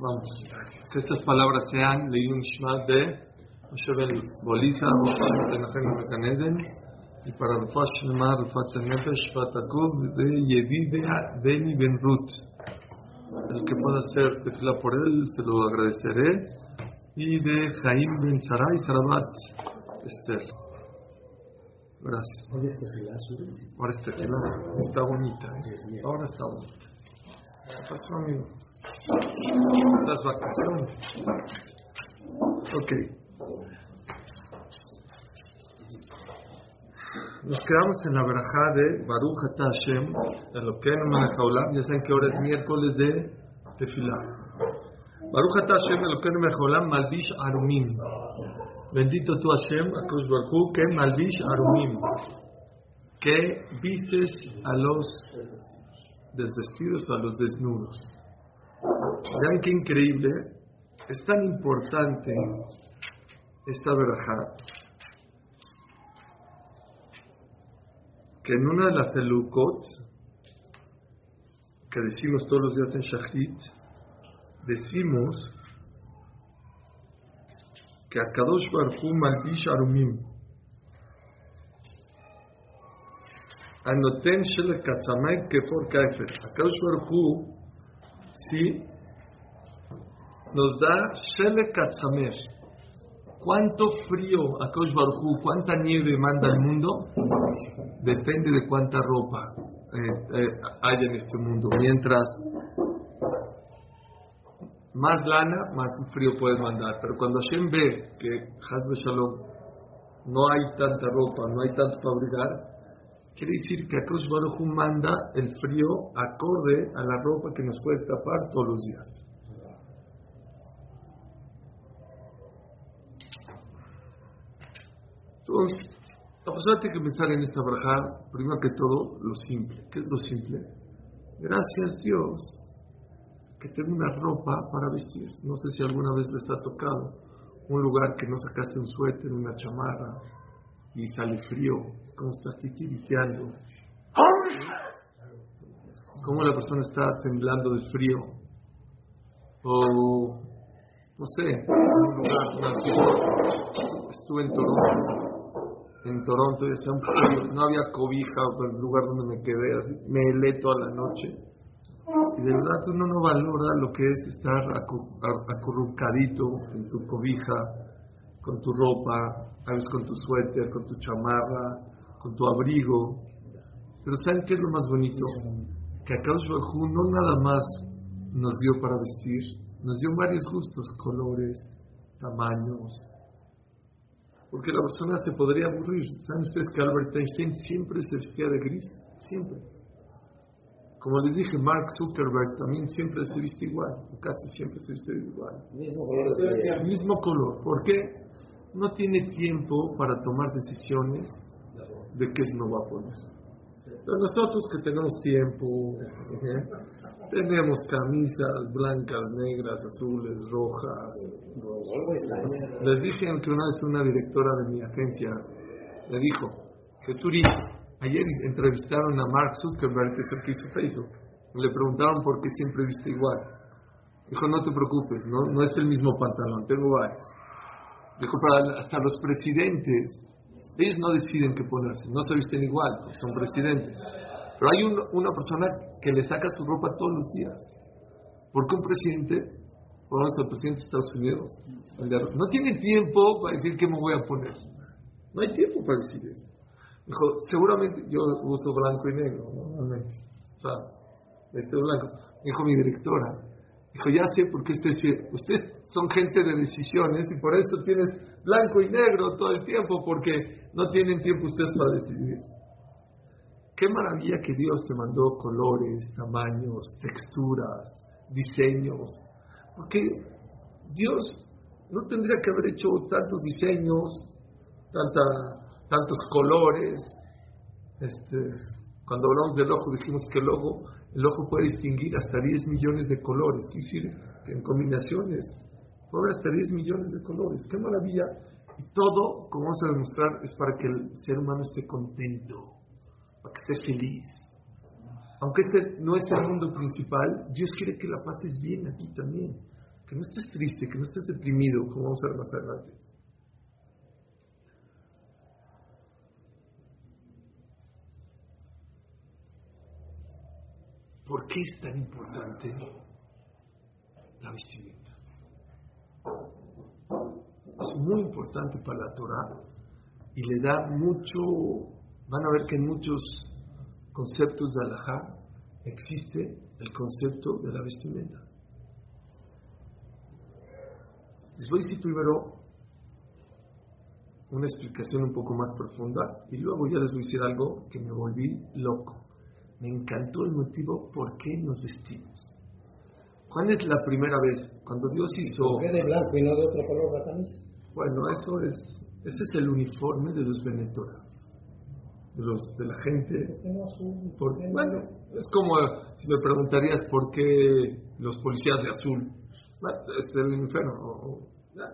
Vamos. Que estas palabras sean Leilun Shma de Moshe Ben Boliza, y para Rufat Shema, Rufat Nefesh, Fatakov de Yedide Beni Ben Ruth. El que pueda hacer tefila por él, se lo agradeceré. Y de Jaim Ben Sarai Sarabat Esther. Gracias. Ahora es tefila. Está bonita. ¿eh? Ahora está bonita. ¿Qué pasó, amigo? Las vacaciones. Ok. Nos quedamos en la verajá de Baruch Ata Hashem, lo que no Ya saben que ahora es miércoles de Tefilá. Baruch Ata Hashem, lo que no Malbish Arumim. Bendito tú Hashem, Akush Baruch que Malbish Arumim. Que vistes a los desvestidos, a los desnudos. Vean qué increíble, es tan importante esta verajá que en una de las elukot que decimos todos los días en Shahid, decimos que a Kadosh Barhu Malbish Arumim Anoten Shele Katzamay Kefor Kaifer. Barhu sí nos da Shele Katzamer. ¿Cuánto frío a Baruj cuánta nieve manda al mundo? Depende de cuánta ropa eh, eh, hay en este mundo. Mientras más lana, más frío puedes mandar. Pero cuando Hashem ve que Hazbe Shalom no hay tanta ropa, no hay tanto para abrigar, quiere decir que Akash Baruj manda el frío acorde a la ropa que nos puede tapar todos los días. Entonces, persona tiene que pensar en esta braja, primero que todo, lo simple. ¿Qué es lo simple? Gracias Dios que tengo una ropa para vestir. No sé si alguna vez les ha tocado un lugar que no sacaste un suéter, una chamarra y sale frío, cómo estás titiriteando. Cómo la persona está temblando de frío. O, no sé, un estuve en Toronto en Toronto y no había cobija el lugar donde me quedé, así, me helé toda la noche. Y de verdad uno no valora lo que es estar acurrucadito en tu cobija, con tu ropa, a veces con tu suéter, con tu chamarra, con tu abrigo. Pero ¿saben qué es lo más bonito? Que acá Bajú no nada más nos dio para vestir, nos dio varios gustos, colores, tamaños, porque la persona se podría aburrir. ¿Saben ustedes que Albert Einstein siempre se vestía de gris? Siempre. Como les dije, Mark Zuckerberg también siempre se viste igual, casi siempre se viste igual. Mismo color. Mismo color. ¿Por qué? No tiene tiempo para tomar decisiones de qué no va a poner. Pero nosotros que tenemos tiempo, tenemos camisas blancas, negras, azules, rojas. Les dije que una vez una directora de mi agencia le dijo, Jesús, ayer entrevistaron a Mark Zuckerberg, que es el que hizo Facebook. Le preguntaron por qué siempre viste igual. Dijo, no te preocupes, no, no es el mismo pantalón, tengo varios. Dijo, para hasta los presidentes ellos no deciden qué ponerse, no se visten igual, porque son presidentes. Pero hay una persona que le saca su ropa todos los días. Porque un presidente, por el presidente de Estados Unidos, no tiene tiempo para decir qué me voy a poner. No hay tiempo para decir eso. Dijo, seguramente yo uso blanco y negro. O sea, este blanco. Dijo mi directora, dijo, ya sé por qué usted, usted son gente de decisiones y por eso tienes blanco y negro todo el tiempo, porque no tienen tiempo ustedes para decidir. Qué maravilla que Dios te mandó colores, tamaños, texturas, diseños, porque Dios no tendría que haber hecho tantos diseños, tanta, tantos colores. Este, cuando hablamos del ojo dijimos que el ojo, el ojo puede distinguir hasta 10 millones de colores, es decir, en combinaciones Puede hasta 10 millones de colores. ¡Qué maravilla! Y todo, como vamos a demostrar, es para que el ser humano esté contento, para que esté feliz. Aunque este no es el mundo principal, Dios quiere que la pases bien aquí también. que no estés triste, que no estés deprimido, como vamos a ver más adelante. ¿Por qué es tan importante la vestimenta? Es muy importante para la Torah y le da mucho, van a ver que en muchos conceptos de Alajá existe el concepto de la vestimenta. Les voy a decir primero una explicación un poco más profunda y luego ya les voy a decir algo que me volví loco. Me encantó el motivo por qué nos vestimos. ¿Cuándo es la primera vez? Cuando Dios hizo... ¿Por qué de blanco y no de otro color la camisa? Bueno, eso es... Ese es el uniforme de los Venetora. De, los, de la gente... Por, bueno, es como si me preguntarías por qué los policías de azul. Es el infierno.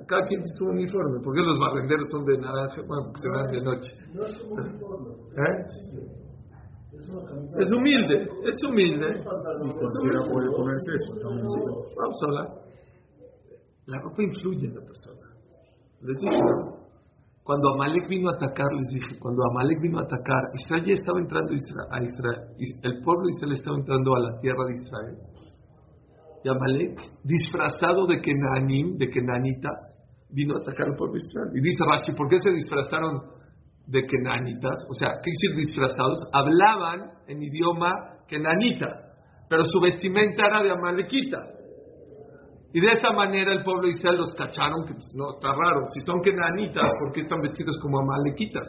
Cada quien tiene su uniforme. ¿Por qué los barrenderos son de naranja? Bueno, se van de noche. No es un uniforme. ¿Eh? Es humilde, es humilde. Cualquiera puede ponerse eso. Vamos a hablar. La ropa influye en la persona. Les dije, cuando Amalek vino a atacar, les dije, cuando Amalek vino a atacar, Israel ya estaba entrando a Israel, el pueblo de Israel estaba entrando a la tierra de Israel. Y Amalek, disfrazado de Kenanim, de Kenanitas, vino a atacar al pueblo de Israel. Y dice Rashi, ¿por qué se disfrazaron de kenanitas, o sea, ¿qué decir disfrazados? Hablaban en idioma kenanita, pero su vestimenta era de amalequita. Y de esa manera el pueblo de Israel los cacharon, que no, está raro, si son kenanitas, ¿por qué están vestidos como amalequitas?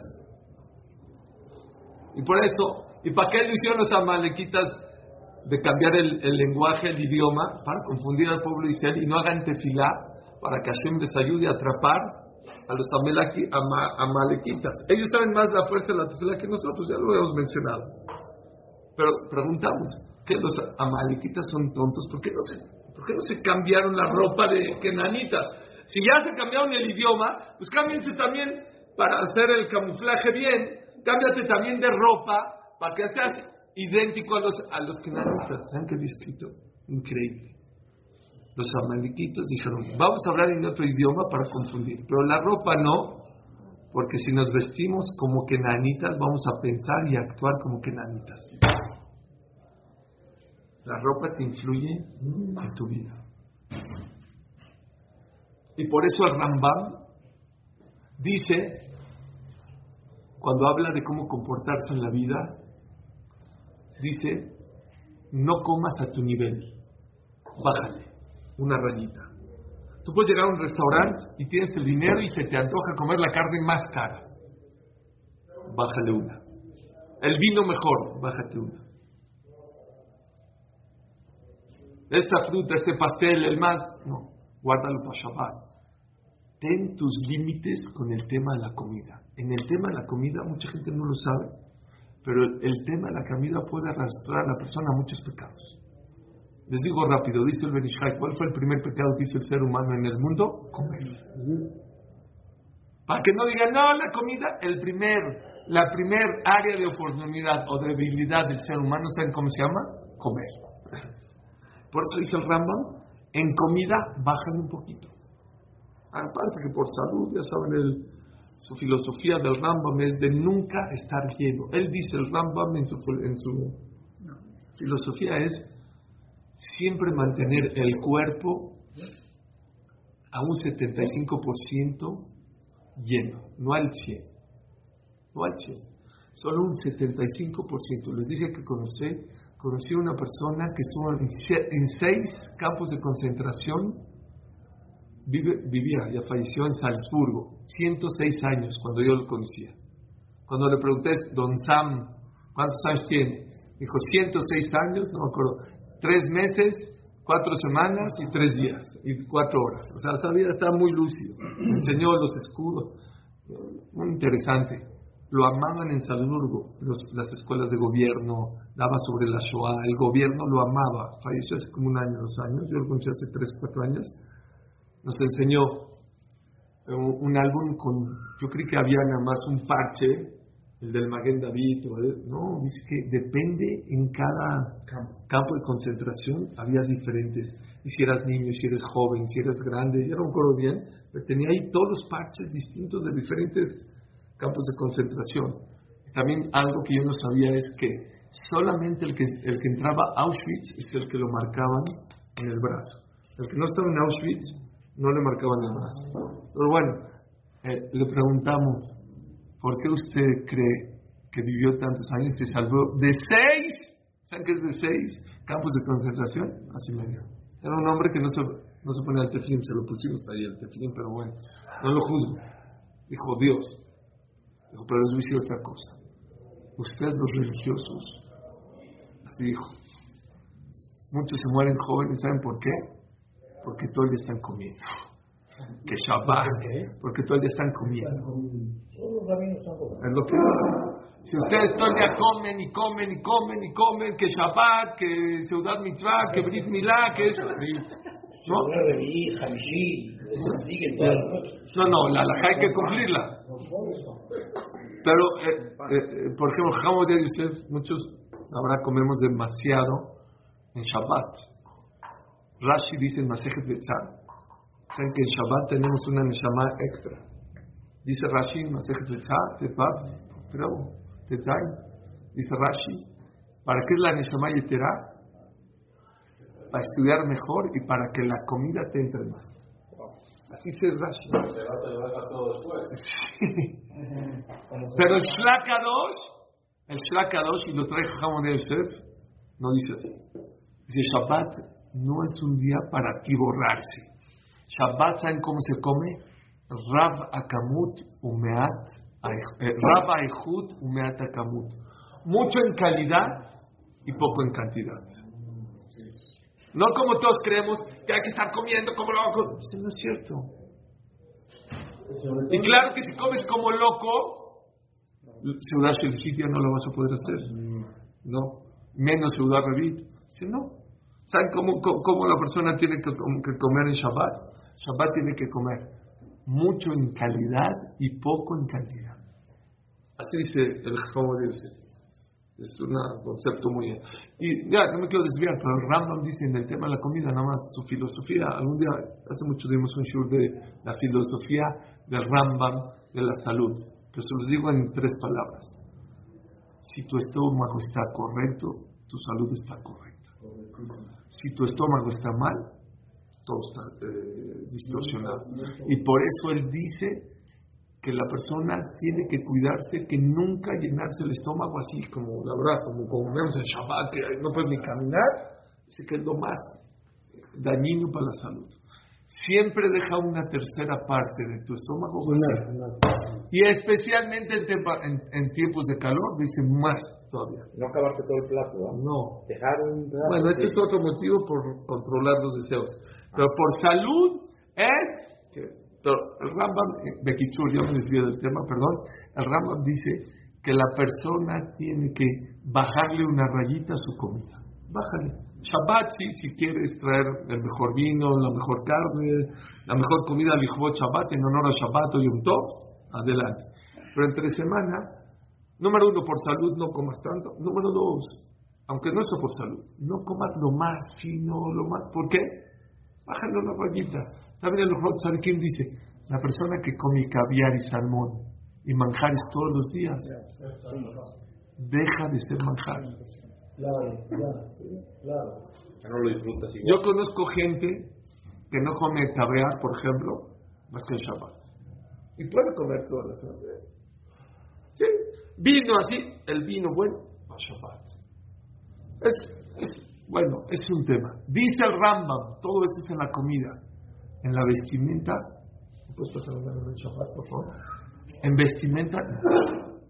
Y por eso, ¿y para qué lo hicieron los amalequitas de cambiar el, lenguaje, el idioma, para confundir al pueblo de Israel y no hagan tefilá, para que Hashem les ayude a atrapar a los amalequitas. Ellos saben más la fuerza de la tefila que nosotros, ya lo hemos mencionado. Pero preguntamos, ¿qué los amalequitas son tontos? ¿Por qué no se, por no se cambiaron la ropa de kenanitas? Si ya se cambiaron el idioma, pues cámbiense también para hacer el camuflaje bien, cámbiate también de ropa para que seas idéntico a los, a los kenanitas. ¿Saben qué escrito? Increíble los amalequitos dijeron, vamos a hablar en otro idioma para confundir, pero la ropa no, porque si nos vestimos como que nanitas, vamos a pensar y actuar como que nanitas. La ropa te influye en tu vida. Y por eso el Rambam dice, cuando habla de cómo comportarse en la vida, dice, no comas a tu nivel, bájale una rayita. Tú puedes llegar a un restaurante y tienes el dinero y se te antoja comer la carne más cara. Bájale una. El vino mejor, bájate una. Esta fruta, este pastel, el más, no, guárdalo para Shabbat. Ten tus límites con el tema de la comida. En el tema de la comida, mucha gente no lo sabe, pero el tema de la comida puede arrastrar a la persona a muchos pecados. Les digo rápido, dice el Benishai, ¿cuál fue el primer pecado que hizo el ser humano en el mundo? Comer. Para que no digan, no, la comida, el primer, la primer área de oportunidad o debilidad del ser humano, ¿saben cómo se llama? Comer. Por eso dice el Rambam, en comida bajan un poquito. Aparte que por salud, ya saben, su filosofía del Rambam es de nunca estar lleno. Él dice, el Rambam en su, en su filosofía es siempre mantener el cuerpo a un 75% lleno, no al 100, no al 100, solo un 75%. Les dije que conocí, conocí a una persona que estuvo en, seis campos de concentración, vivía, ya falleció en Salzburgo, 106 años cuando yo lo conocía. Cuando le pregunté, don Sam, ¿cuántos años tiene? Dijo, 106 años, no me acuerdo tres meses, cuatro semanas y tres días y cuatro horas. O sea, vida está muy lúcido. Enseñó los escudos. Muy interesante. Lo amaban en Salzburgo, las escuelas de gobierno, daba sobre la Shoah, el gobierno lo amaba. Falleció hace como un año, dos años, yo lo conocí hace tres, cuatro años. Nos enseñó un, un álbum con, yo creí que había nada más un parche el del Maguen David, no, dice que depende en cada campo. de concentración, había diferentes. y si eras niño, si eres joven, si eres grande, ya no me acuerdo bien, pero tenía ahí todos los parches distintos de diferentes campos de concentración. También algo que yo no sabía es que solamente el que, el que entraba a Auschwitz es el que lo marcaban en el brazo. El que no estaba en Auschwitz no le marcaban el brazo. Pero bueno, eh, le preguntamos, ¿por qué usted cree que vivió tantos años y se salvó de seis? ¿Saben qué es de seis campos de concentración? Así me dijo. Era un hombre que no se, no se ponía el tefilín, se lo pusimos ahí el tefilín, pero bueno, no lo juzgo. Dijo Dios. Dijo, pero les voy a decir otra cosa. Ustedes los religiosos, así dijo, muchos se mueren jóvenes, ¿saben por qué? Porque todo el día están comiendo. Que Shabbat, porque todo el día están comiendo. Es lo que si ustedes todo el día comen y comen y comen y comen, que Shabbat, que Seudat Mitzvah, que Brit Milá, que eso. ¿No? No, no, la halajá hay que cumplirla. Pero, eh, eh, por ejemplo, Jamón de Yosef, muchos ahora comemos demasiado en Shabbat. Rashi dice en Masejet Betzal, saben que en Shabbat tenemos una Neshama extra. Dice Rashi dice Rashi, ¿para qué es la Neshama Yetera? Para estudiar mejor y para que la comida te entre más. Así se Rashi. Después. Pero el Shlakadosh, el Shlakadosh, y lo trae Jamón Yosef, no dice así. Dice Shabbat no es un día para borrarse Shabbat, ¿saben cómo se come? Rav Akamut Umeat, eh, Rav Aihut Umeat Akamut. Mucho en calidad y poco en cantidad. No como todos creemos que hay que estar comiendo como loco. Eso no es cierto. Y claro que si comes como loco, Seudá Shelchit no lo vas a poder hacer. No. Menos Seudá Revit. Si no. ¿Saben cómo, cómo, la persona tiene que comer en Shabbat? Shabbat tiene que comer mucho en calidad y poco en cantidad. Así dice el Jajam de es un concepto muy... Y ya, no me quiero desviar, pero el Rambam dice en el tema de la comida, nada más su filosofía. Algún día, hace mucho dimos un show de la filosofía del Rambam de la salud. Pero se los digo en tres palabras. Si tu estómago está correcto, tu salud está correcta. Si tu estómago está mal, eh, distorsionado. Y por eso él dice que la persona tiene que cuidarse, que nunca llenarse el estómago así, como la verdad, como, vemos en Shabbat, que no puedes ni caminar, dice que es lo más dañino para la salud. Siempre deja una tercera parte de tu estómago vacío. Y especialmente en, en, tiempos de calor, dice más todavía. No acabarte todo el plato, ¿no? No. Dejar un Bueno, ese es otro motivo por controlar los deseos. Pero por salud es el Rambam, Bekichur, yo me desvío del tema, perdón, el Rambam dice que la persona tiene que bajarle una rayita a su comida. Bájale. Shabbat, sí, si quieres traer el mejor vino, la mejor carne, la mejor comida al Shabbat en honor a Shabbat o Yom Tov, adelante. Pero entre semana, número uno, por salud no comas tanto. Número dos, aunque no sea por salud, no comas lo más fino, lo más. ¿Por qué? Bájale una rayita. También el quién dice, la persona que come caviar y salmón y manjares todos los días, deja de ser manjar. No lo disfrutas Yo conozco gente que no come tabear, por ejemplo, más que el Shabbat. Y puede comer todas las horas. Sí, vino así, el vino bueno, a Shabbat. Es, bueno, es un tema. Dice el Rambam, todo eso es en la comida. En la vestimenta, ¿puedes pasar el Shabbat, por favor? En vestimenta,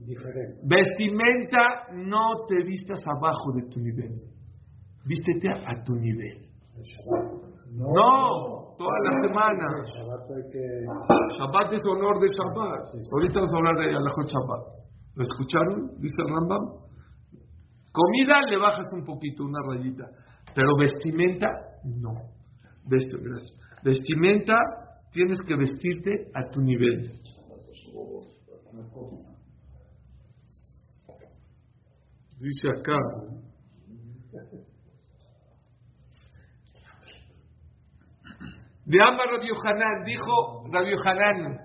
Diferente. Vestimenta, no te vistas abajo de tu nivel. Vístete a, tu nivel. No, toda la semana. Shabbat es honor de Shabbat. Ahorita vamos a hablar de Alajot Shabbat. ¿Lo escucharon? Dice el Rambam. Comida le bajas un poquito, una rayita. Pero vestimenta, no. Vestimenta, tienes que vestirte a tu nivel. Dice acá. De Amar Rabbi Yohanan, dijo Rabbi Yohanan,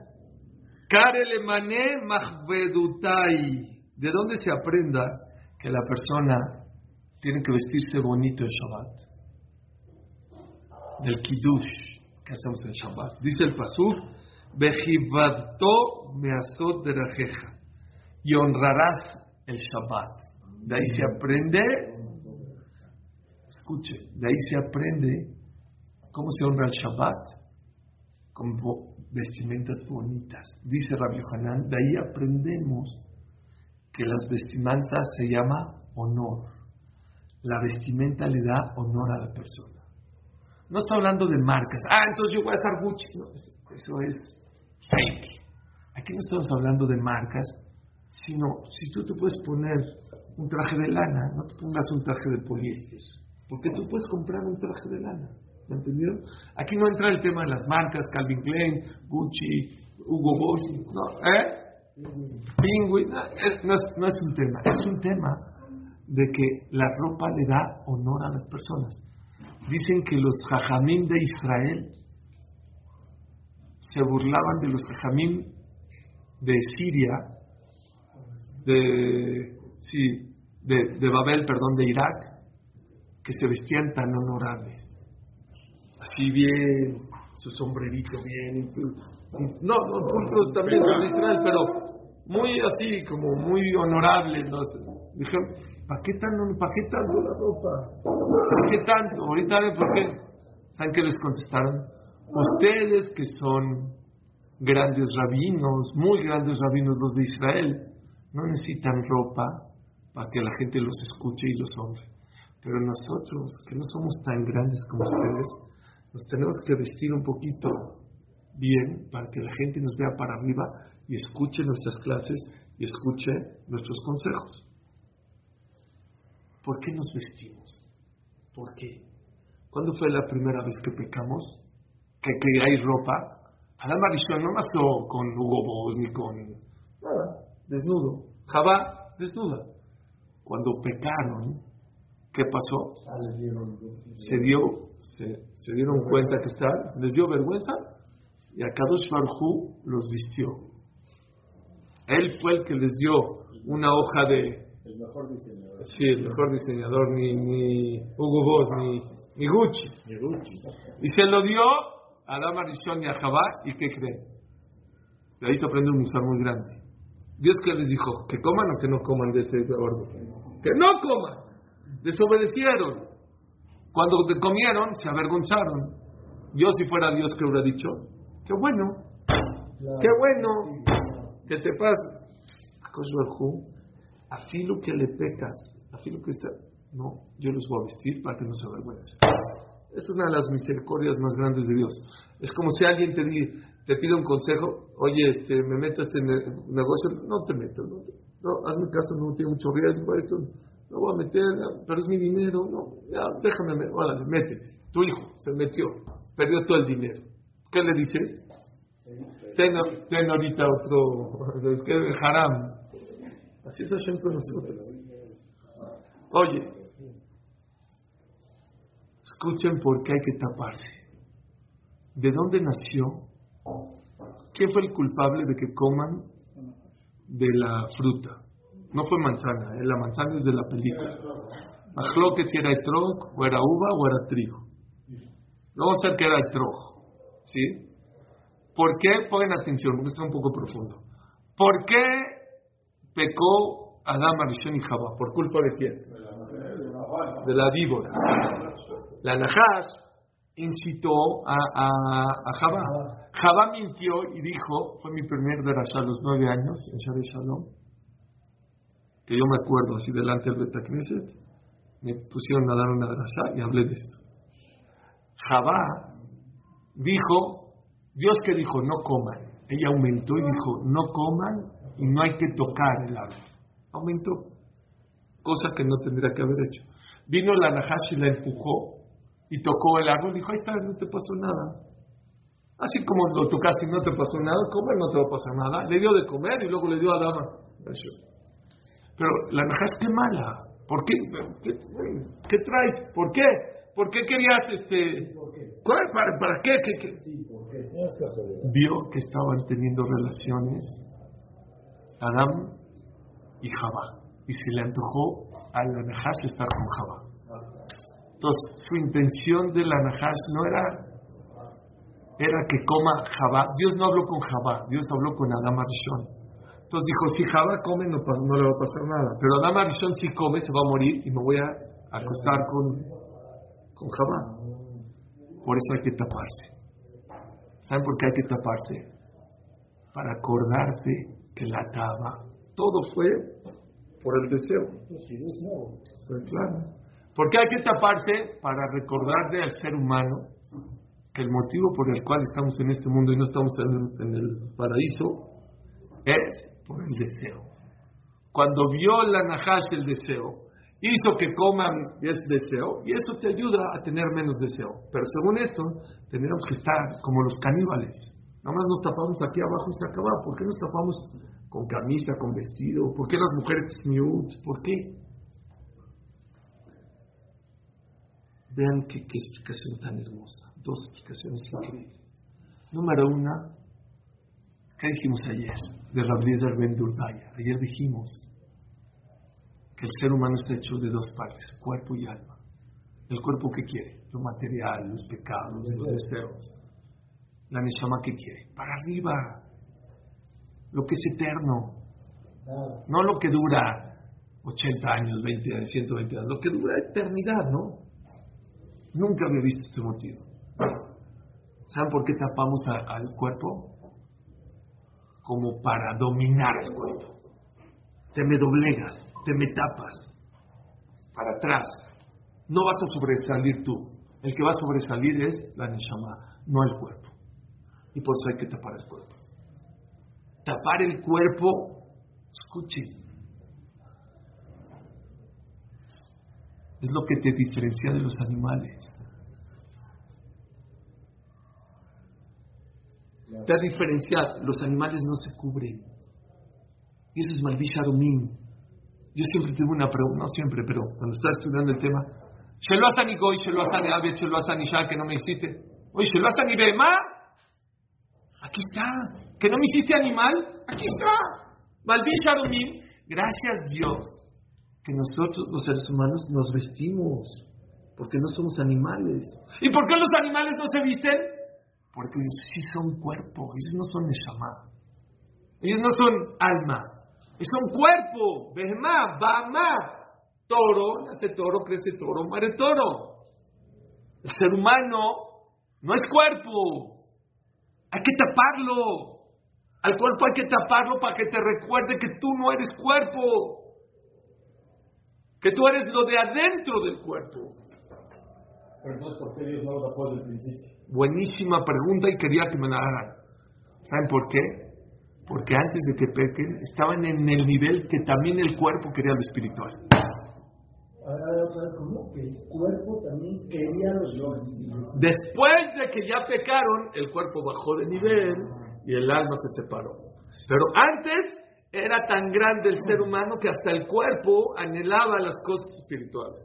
Karele mané mahvedutai. ¿De dónde se aprenda que la persona tiene que vestirse bonito en Shabbat? Del Kiddush que hacemos en Shabbat. Dice el Pasuk, Bejivadto meazot de rajeja. Y honrarás el Shabbat. De ahí se aprende, escuche, de ahí se aprende cómo se honra el Shabbat con vestimentas bonitas. Dice Rabbi Hanan, de ahí aprendemos que las vestimentas se llama honor. La vestimenta le da honor a la persona. No está hablando de marcas. Ah, entonces yo voy a usar Gucci. No, eso es fake. Aquí no estamos hablando de marcas, sino si tú te puedes poner un traje de lana, no te pongas un traje de poliéster, porque tú puedes comprar un traje de lana. ¿Me entendieron? Aquí no entra el tema de las marcas, Calvin Klein, Gucci, Hugo Boss, no, ¿eh? Penguin, no, no, es, no es un tema, es un tema de que la ropa le da honor a las personas. Dicen que los jajamín de Israel se burlaban de los jajamín de Siria, de, sí, de, de Babel, perdón, de Irak, que se vestían tan honorables. Así bien, su sombrerito bien. No, no, pulcros también son de Israel, pero muy así, como muy honorable. ¿no? Dijeron, ¿para qué, tan, ¿para qué tanto la ropa? ¿Para qué tanto? Ahorita ven por qué. ¿Saben qué les contestaron? Ustedes que son grandes rabinos, muy grandes rabinos los de Israel, no necesitan ropa para que la gente los escuche y los honre. Pero nosotros, que no somos tan grandes como ustedes, nos tenemos que vestir un poquito bien para que la gente nos vea para arriba y escuche nuestras clases y escuche nuestros consejos. ¿Por qué nos vestimos? ¿Por qué? ¿Cuándo fue la primera vez que pecamos? Que, que hay ropa. Adam Arishon no nació con Hugo Boss ni con nada, desnudo. Jabá, desnuda. Cuando pecaron, ¿qué pasó? Se dio, se, se dieron cuenta que está, les dio vergüenza y a Kadosh Barhu los vistió. Él fue el que les dio una hoja de. El mejor diseñador. Sí, el mejor diseñador, ni, ni Hugo Boss, ni, ni Gucci. Y Gucci. Y se lo dio a Dama Rishon y a Jabá, ¿y qué creen? De ahí se aprende un musar muy grande. Dios que les dijo, que coman o que no coman de este orden. Que no coman. Desobedecieron. Cuando comieron, se avergonzaron. Yo si fuera Dios, que hubiera dicho? Qué bueno, qué bueno, que te pasa. A filo que le pecas, a filo que está. No, yo los voy a vestir para que no se avergüencen. Es una de las misericordias más grandes de Dios. Es como si alguien te, di, te pide un consejo, oye, este, me meto a este negocio, no te meto, no, no hazme caso, no tiene mucho riesgo, esto no voy a meter, pero es mi dinero, no, ya, déjame, órale, métete. Tu hijo se metió, perdió todo el dinero. ¿Qué le dices? Ten, ten ahorita otro, es haram. Así es Hashem con nosotros. Oye, escuchen por qué hay que taparse. ¿De dónde nació? ¿Quién fue el culpable de que coman de la fruta? No fue manzana, ¿eh? la manzana es de la película. que si era etrog, o era uva, o era trigo. Vamos a ver que era etrog. ¿Sí? ¿Por qué? Pongan atención, porque está un poco profundo. ¿Por qué pecó Adán, Arishon y Jabá? ¿Por culpa de quién? De la víbora. La Nahash incitó a, a, a Jabá. Jabá mintió y dijo, fue mi primer derashá a los nueve años en Shari Shalom, que yo me acuerdo así delante del Betacneset, me pusieron a dar una derashá y hablé de esto. Jabá dijo, Dios que dijo, no coman. Ella aumentó y dijo, no coman y no hay que tocar el árbol. Aumentó, cosa que no tendría que haber hecho. Vino la Nahash y la empujó y tocó el árbol y dijo, ahí está, no te pasó nada. Así como lo tocaste y no te pasó nada, comer no te va a pasar nada. Le dio de comer y luego le dio a Dama. Pero la Nahash, qué mala. ¿Por qué? ¿Qué, qué traes? ¿Por qué? ¿Por qué querías este? ¿Cuál? ¿Para, para qué? ¿Qué, qué? Vio que estaban teniendo relaciones Adam y Jabá. Y se le antojó a la Nahash estar con Jabá. Entonces, su intención de la Nahash no era, era que coma Jabá. Dios no habló con Jabá, Dios habló con Adam Arishon. Entonces dijo, si Jabá come no, no, le va a pasar nada. Pero Adam Arishon si come se va a morir y me voy a acostar con, con Jabá. Por eso hay que taparse. ¿Saben por qué hay que taparse? Para acordarte que la taba. Todo fue por el deseo. Pues claro. ¿Por qué hay que taparse? Para recordarle al ser humano que el motivo por el cual estamos en este mundo y no estamos en el, paraíso es por el deseo. Cuando vio la Nahash el deseo, hizo que coman es deseo y eso te ayuda a tener menos deseo. Pero según esto, tendríamos que estar como los caníbales. Nada más nos tapamos aquí abajo y se acaba. ¿Por qué nos tapamos con camisa, con vestido? ¿Por qué las mujeres nude? ¿Por qué? Vean qué, explicación tan hermosa. Dos explicaciones increíbles. Número una, ¿qué dijimos ayer? De Rabbi Ben Durdaya. Ayer dijimos que el ser humano está hecho de dos partes, cuerpo y alma. El cuerpo que quiere, lo material, los pecados, los deseos. La neshama que quiere, para arriba, lo que es eterno, no lo que dura 80 años, 20 años, 120 años, lo que dura eternidad, ¿no? Nunca había visto este motivo. ¿Saben por qué tapamos al cuerpo? Como para dominar el cuerpo. Te me doblegas, te me tapas para atrás. No vas a sobresalir tú. El que va a sobresalir es la Neshama, no el cuerpo. Y por eso hay que tapar el cuerpo. Tapar el cuerpo, escuchen, es lo que te diferencia de los animales. Te diferencia, los animales no se cubren. Y eso es Malvisharumim. Yo siempre tuve una pregunta, no siempre, pero cuando estaba estudiando el tema, se lo hacen y goy, se lo hacen y se lo hacen y ya que no me hiciste. Oye, se lo hacen y bema. Aquí está. Que no me hiciste animal. Aquí está. Malvin Sharumim. Gracias Dios que nosotros los seres humanos nos vestimos. Porque no somos animales. ¿Y por qué los animales no se visten? Porque ellos sí son cuerpo. Ellos no son neshama. Ellos no son alma. Es un cuerpo, Behemá, Bama. Toro, nace toro, crece toro, muere toro. El ser humano no es cuerpo. Hay que taparlo. Al cuerpo hay que taparlo para que te recuerde que tú no eres cuerpo. Que tú eres lo de adentro del cuerpo. Pero no es porque Dios no lo tapó desde el principio. Buenísima pregunta y quería que me la hagan. ¿Saben por qué? Porque antes de que pequen estaban en el nivel que también el cuerpo quería lo espiritual. ¿cómo? Que el cuerpo también quería lo Después de que ya pecaron, el cuerpo bajó de nivel y el alma se separó. Pero antes era tan grande el ser humano que hasta el cuerpo anhelaba las cosas espirituales.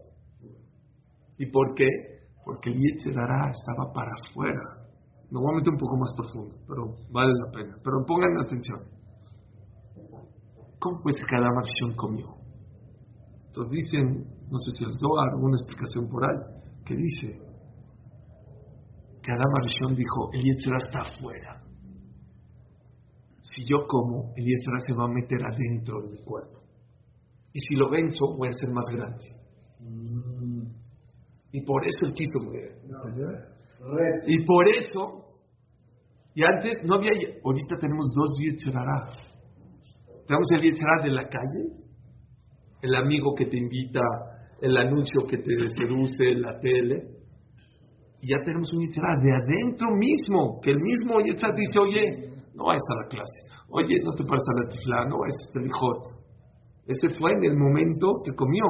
¿Y por qué? Porque el Yetzirah estaba para afuera meter un poco más profundo, pero vale la pena. Pero pongan atención. ¿Cómo fue que cada Arishon comió? Entonces dicen, no sé si el Zohar una explicación por ahí, que dice que Adam Arishon dijo, el Yetzirah está afuera. Si yo como, el Yetzirah se va a meter adentro de mi cuerpo. Y si lo venzo, voy a ser más grande. Y por eso el quiso morir. Y por eso, y antes no había, ahorita tenemos dos Yetzerará. Tenemos el Yetzerará de la calle, el amigo que te invita, el anuncio que te seduce, la tele. Y ya tenemos un Yetzerará de adentro mismo, que el mismo Yetzerará dice, oye, no vayas a la clase, oye, no te pares a la tifla, no vayas a hijot. Este fue en el momento que comió.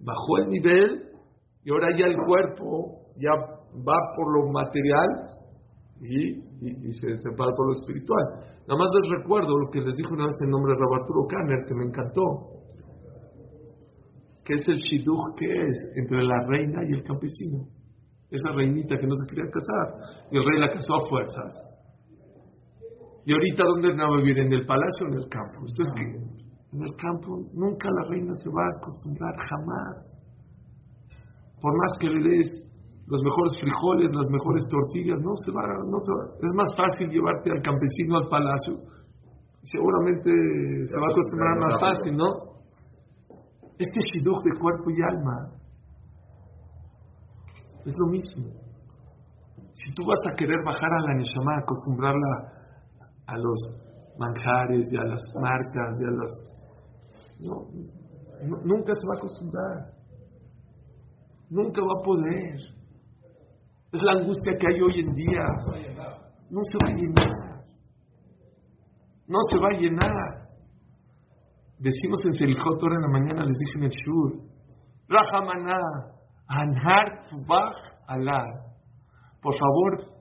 Bajó el nivel y ahora ya el cuerpo ya va por lo material y, se separa por lo espiritual. Nada más les recuerdo lo que les dijo una vez en nombre de Rabaturo Kanner, que me encantó. que es el shidduch que es entre la reina y el campesino? esa reinita que no se quería casar. Y el rey la casó a fuerzas. Y ahorita, ¿dónde va a vivir? ¿En el palacio o en el campo? Entonces, que en el campo nunca la reina se va a acostumbrar, jamás. Por más que le des los mejores frijoles, las mejores tortillas, no se va, no se va. Es más fácil llevarte al campesino al palacio. Seguramente se va a acostumbrar más fácil, ¿no? Este shidduch de cuerpo y alma es lo mismo. Si tú vas a querer bajar a la neshama, acostumbrarla a los manjares y a las marcas y a las... No, nunca se va a acostumbrar. Nunca va a poder. Es la angustia que hay hoy en día. No se va a llenar. No se va a llenar. Decimos en Selijot en la mañana, les dije en el Shur, Rahamana, Anhar Tubach Alar. Por favor,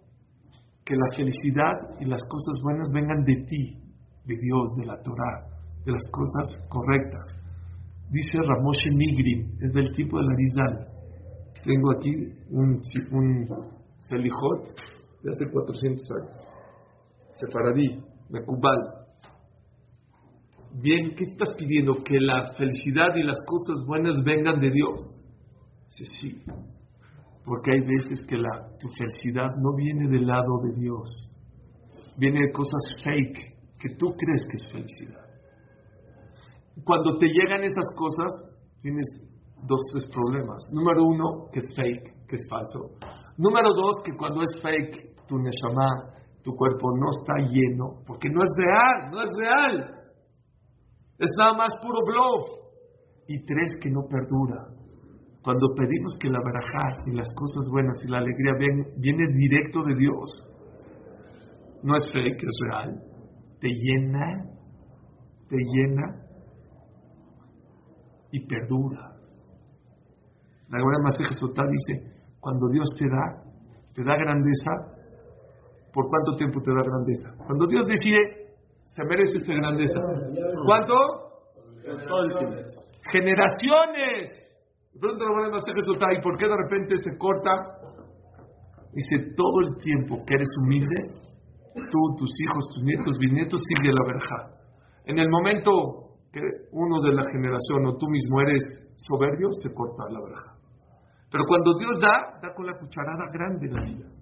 que la felicidad y las cosas buenas vengan de ti, de Dios, de la Torah, de las cosas correctas. Dice Ramoshe Nigrim, es del tipo de la Rizal. Tengo aquí un, un de hace 400 años. Sefaradí, Mekubal. Bien, ¿qué estás pidiendo? Que la felicidad y las cosas buenas vengan de Dios. Sí, sí. Porque hay veces que la, tu felicidad no viene del lado de Dios. Viene de cosas fake que tú crees que es felicidad. Cuando te llegan esas cosas, tienes dos, tres problemas. Número uno, que es fake, que es falso. Número dos, que cuando es fake, tu neshama, tu cuerpo no está lleno, porque no es real, no es real. Es nada más puro bluff. Y tres, que no perdura. Cuando pedimos que la barajá y las cosas buenas y la alegría ven, viene directo de Dios, no es fake, es real. Te llena, te llena y perdura. La Gemara Maseje Sotá dice, cuando Dios te da, te da grandeza, ¿por cuánto tiempo te da grandeza? Cuando Dios decide, se merece esa grandeza. ¿Cuánto? Generaciones. De pronto la Gemara Maseje Sotá, ¿y por qué de repente se corta? Dice, todo el tiempo que eres humilde, tú, tus hijos, tus nietos, bisnietos, sigue la verja. En el momento que uno de la generación o tú mismo eres soberbio, se corta la verja. Pero cuando Dios da, da con la cucharada grande la vida.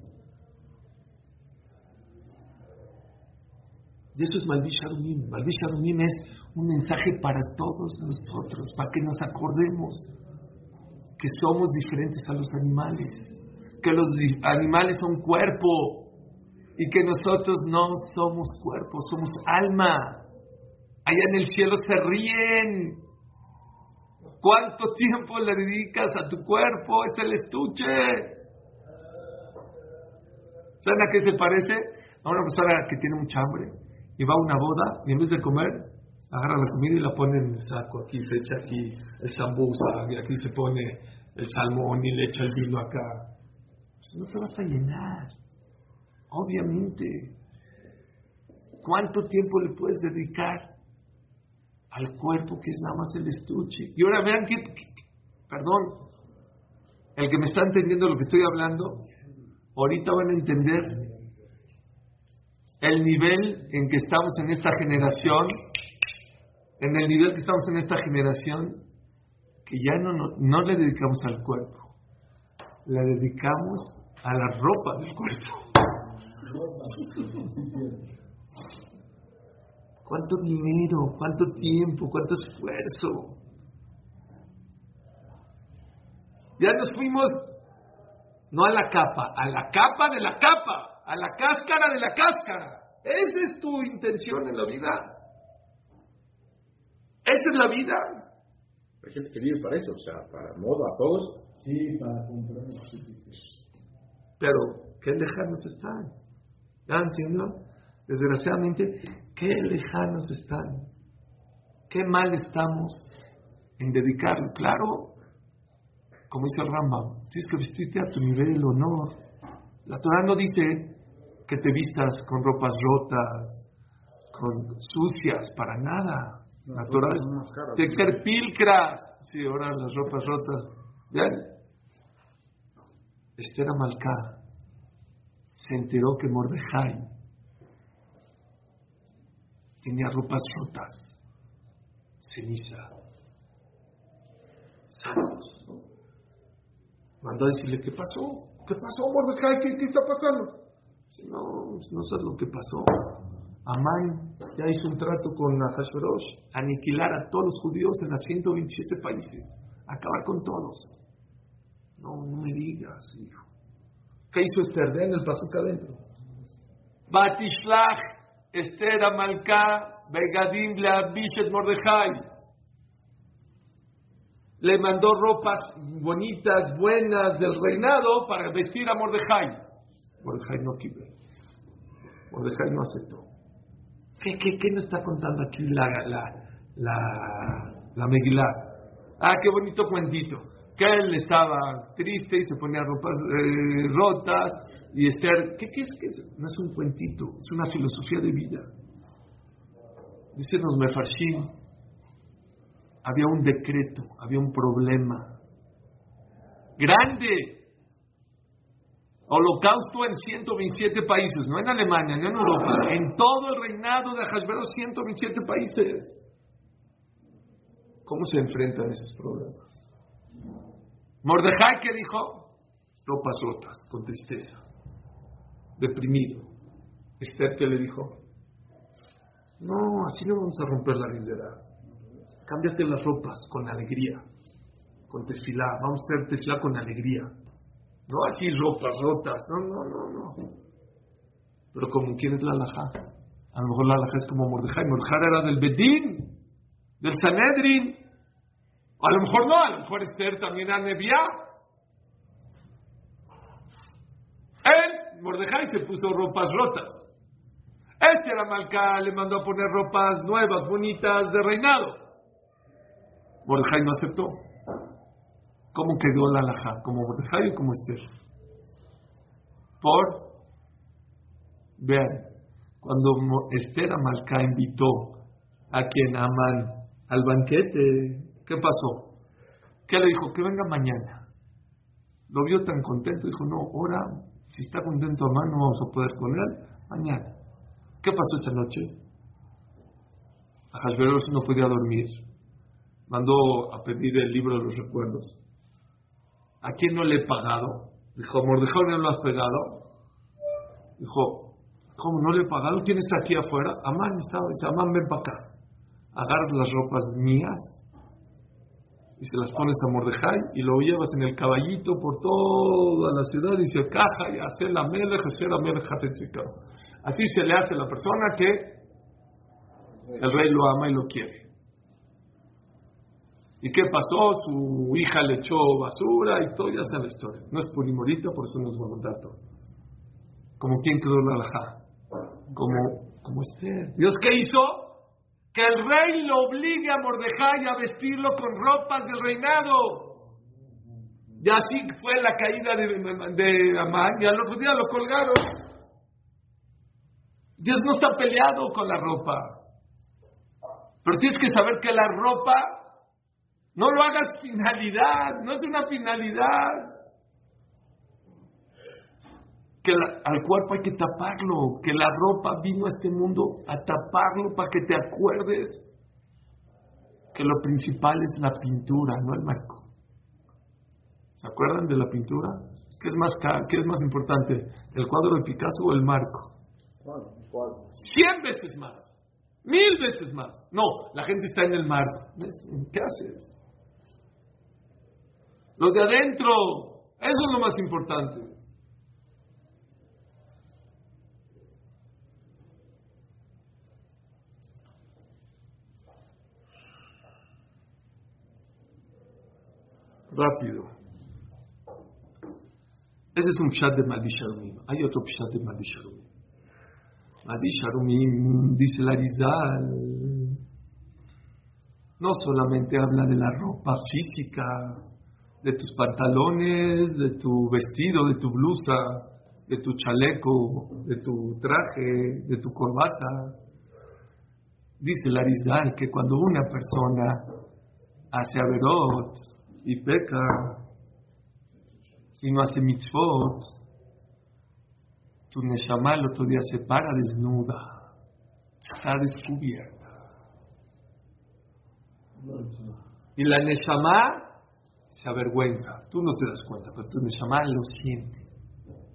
Y eso es Maldisharunim. Maldisharunim es un mensaje para todos nosotros, para que nos acordemos que somos diferentes a los animales, que los animales son cuerpo y que nosotros no somos cuerpo, somos alma. Allá en el cielo se ríen. ¿Cuánto tiempo le dedicas a tu cuerpo? Es el estuche. ¿Saben a qué se parece? A una persona que tiene mucha hambre y va a una boda y en vez de comer, agarra la comida y la pone en el saco. Aquí se echa aquí el sambusa y aquí se pone el salmón y le echa el vino acá. Pues no te vas a llenar. Obviamente. ¿Cuánto tiempo le puedes dedicar al cuerpo que es nada más el estuche? Y ahora vean que, perdón, el que me está entendiendo lo que estoy hablando, ahorita van a entender el nivel en que estamos en esta generación, en el nivel que estamos en esta generación, que ya no, no, no le dedicamos al cuerpo, le dedicamos a la ropa del cuerpo. ¿Cuánto dinero? ¿Cuánto tiempo? ¿Cuánto esfuerzo? Ya nos fuimos no a la capa, a la capa de la capa, a la cáscara de la cáscara. Esa es tu intención en la vida. Esa es la vida. Hay gente que vive para eso, o sea, para moda, a todos. Sí, para comprar. Pero, qué lejanos están. ¿Ya entiendo? Desgraciadamente, qué lejanos están. Qué mal estamos en dedicarlo. Claro, como dice el Rambam, tienes que vestirte a tu nivel, honor. La Torah no dice que te vistas con ropas rotas, con sucias, para nada. La Torah tiene que ser pilcras. Sí, ahora las ropas rotas. ¿Vean? Esther Amalcá se enteró que Mordejai tenía ropas rotas, ceniza, sacos. Mandó a decirle, ¿qué pasó? ¿Qué pasó, Mordecai? ¿Qué, qué está pasando? No, no sabes lo que pasó. Amán ya hizo un trato con Ahashverosh, aniquilar a todos los judíos en las 127 países, acabar con todos. No, no me digas, hijo. ¿Qué hizo Esther? en el paso adentro. Batishlach, Esther Amalcá, Begadim, Leabishet Mordejai le mandó ropas bonitas, buenas del reinado para vestir a Mordejai. Mordejai no quiso. Mordejai no aceptó. ¿Qué, qué, qué nos está contando aquí la, la, la, la Ah, qué bonito cuentito. Que él estaba triste y se ponía ropas eh, rotas y Esther, ¿qué, es, ¿qué es? No es un cuentito, es una filosofía de vida. Dicen los mefarshim, había un decreto, había un problema grande. Holocausto en 127 países, no en Alemania, no en Europa, en todo el reinado de Ahasveros, 127 países. ¿Cómo se enfrentan esos problemas? Mordejai, ¿qué dijo? Ropas rotas, con tristeza, deprimido. Esther, ¿qué le dijo? No, así no vamos a romper la lidera. Cámbiate las ropas con alegría, con tefilá. Vamos a hacer tefilá con alegría. No así ropas rotas. No, no, no, no. Pero como quién la alajá. A lo mejor la alajá es como Mordejai. Mordejai era del Bedín, del Sanedrin. A lo mejor no, a lo mejor Esther también era Nebiá. Él, Mordejai, se puso ropas rotas. Este era Malca, le mandó a poner ropas nuevas, bonitas, de reinado. Mordejai no aceptó. ¿Cómo quedó la alhaja? ¿Como Mordejai o como Esther? Por, vean, cuando Esther Amalcá invitó a quien aman al banquete, ¿qué pasó? ¿Qué le dijo? Que venga mañana. Lo vio tan contento, dijo, no, ahora, si está contento Amán, no vamos a poder con él, mañana. ¿Qué pasó esta noche? Hashverosh no podía dormir mandó a pedir el libro de los recuerdos. ¿A quién no le he pagado? Dijo, Mordejai, ¿no lo has pegado? Dijo, ¿cómo no le he pagado? ¿Quién está aquí afuera? Amán estaba, dice, Amán, ven para acá. Agarra las ropas mías y se las pones a Mordejai y lo llevas en el caballito por toda la ciudad y se caja y hace la mele, la mele, Así se le hace a la persona que el rey lo ama y lo quiere. ¿Y qué pasó? Su hija le echó basura y todo, ya sabe la historia. No es purimorita, por eso no es voluntario. Como quien quedó la alajá. Como, como Esther. ¿Dios qué hizo? Que el rey lo obligue a Mordejai a vestirlo con ropas del reinado. Y así fue la caída de, de Amán. Y al otro día lo colgaron. Dios no está peleado con la ropa. Pero tienes que saber que la ropa no lo hagas finalidad, no es una finalidad. Que al cuerpo hay que taparlo, que la ropa vino a este mundo a taparlo para que te acuerdes que lo principal es la pintura, no el marco. ¿Se acuerdan de la pintura? ¿Qué es más, qué es más importante, el cuadro de Picasso o el marco? Cien veces más, mil veces más. No, la gente está en el marco. ¿Qué haces? Lo de adentro, eso es lo más importante. Rápido. Ese es un chat de Madi Hay otro chat de Madi Sharumim. dice la Rizal, no solamente habla de la ropa física, de tus pantalones, de tu vestido, de tu blusa, de tu chaleco, de tu traje, de tu corbata. Dice Larizal que cuando una persona hace averot y peca, y no hace mitzvot, tu Neshama el otro día se para desnuda, está descubierta. Y la Neshama se avergüenza. Tú no te das cuenta, pero tu Neshama lo siente.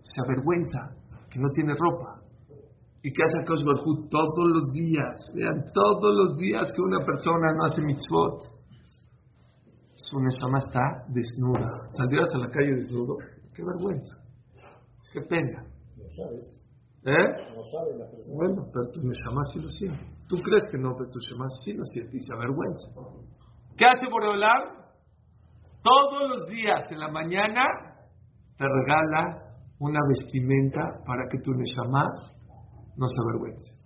Se avergüenza que no tiene ropa. ¿Y que hace Kosh todos los días? Vean, todos los días que una persona no hace mitzvot, su Neshama está desnuda. ¿Saldrías a la calle desnudo? ¡Qué vergüenza! ¡Qué pena! No sabes. ¿Eh? No sabe la persona. Bueno, pero tu Neshama sí lo siente. Tú crees que no, pero tu Neshama sí lo siente y se avergüenza. ¿Qué hace Boreolam? Todos los días en la mañana te regala una vestimenta para que tu Neshama no se avergüence.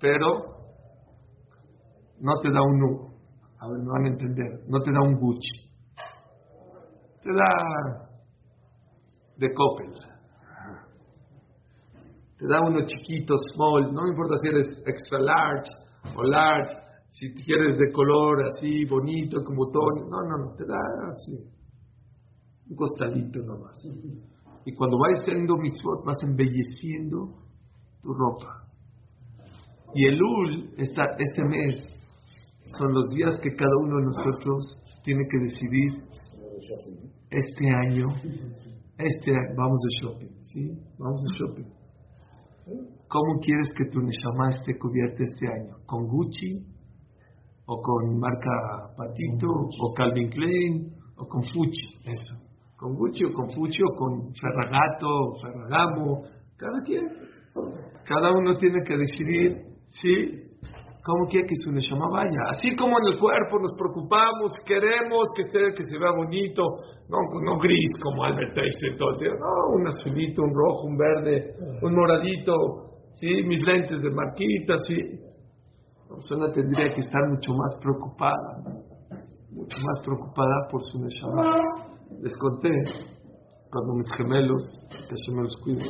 Pero no te da un, a ver, me van a entender, no te da un Gucci. Te da de Coppel. Te da uno chiquito, small, no importa si eres extra large o large, si quieres de color así, bonito, como Tony. No, no, no, te da así. Un costadito nomás. Y cuando vayas haciendo mitzvot, vas embelleciendo tu ropa. Y el Ul, esta, este mes, son los días que cada uno de nosotros tiene que decidir este año, este año, vamos de shopping, ¿sí? Vamos de shopping. ¿Cómo quieres que tu Neshama esté cubierta este año? ¿Con Gucci? ¿O con marca Patito? ¿O Calvin Klein? ¿O con Fucci? Eso. ¿Con Gucci o con Fucci o con Ferragato, Ferragamo? Cada quien. Cada uno tiene que decidir, ¿sí? ¿Cómo quiere que su Neshama vaya? Así como en el cuerpo nos preocupamos, queremos que se, que se vea bonito, no, no gris como Albert Einstein todo no, un azulito, un rojo, un verde, un moradito, ¿sí? mis lentes de marquita, ¿sí? La persona tendría que estar mucho más preocupada, mucho más preocupada por su Neshama. Les conté, cuando mis gemelos, que yo me los cuido,